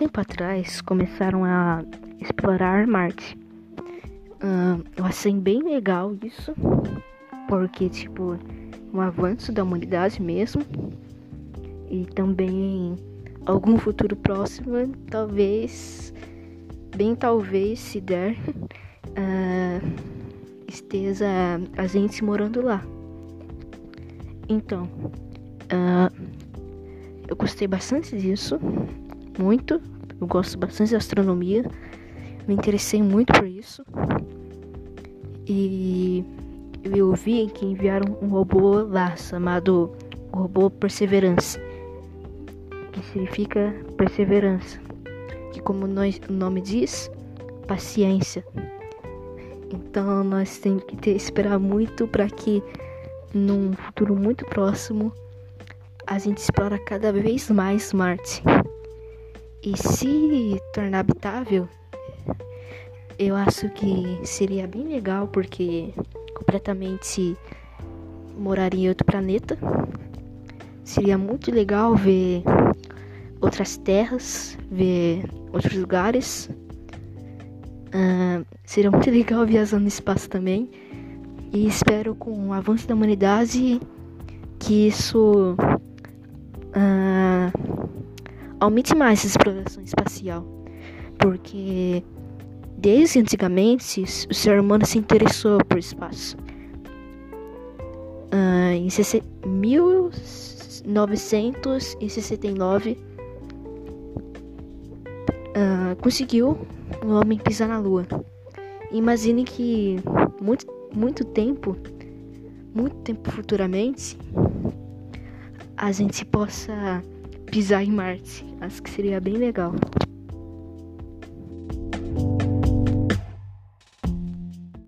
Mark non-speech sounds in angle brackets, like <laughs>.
tempo atrás começaram a explorar Marte. Uh, eu achei bem legal isso, porque tipo um avanço da humanidade mesmo e também algum futuro próximo, talvez, bem talvez se der, <laughs> uh, esteja a gente morando lá. Então, uh, eu gostei bastante disso, muito. Eu gosto bastante de astronomia, me interessei muito por isso. E eu vi que enviaram um robô lá chamado robô Perseverance, que significa perseverança, que como nós, o nome diz, paciência. Então nós temos que ter, esperar muito para que num futuro muito próximo, a gente explora cada vez mais Marte. E se tornar habitável, eu acho que seria bem legal porque completamente moraria em outro planeta. Seria muito legal ver outras terras, ver outros lugares. Uh, seria muito <laughs> legal viajar no espaço também. E espero com o avanço da humanidade que isso uh, aumente mais a exploração espacial. Porque desde antigamente o ser humano se interessou por espaço. Uh, em 1969 uh, conseguiu o homem pisar na lua. Imagine que muito muito tempo, muito tempo futuramente, a gente possa pisar em Marte. Acho que seria bem legal.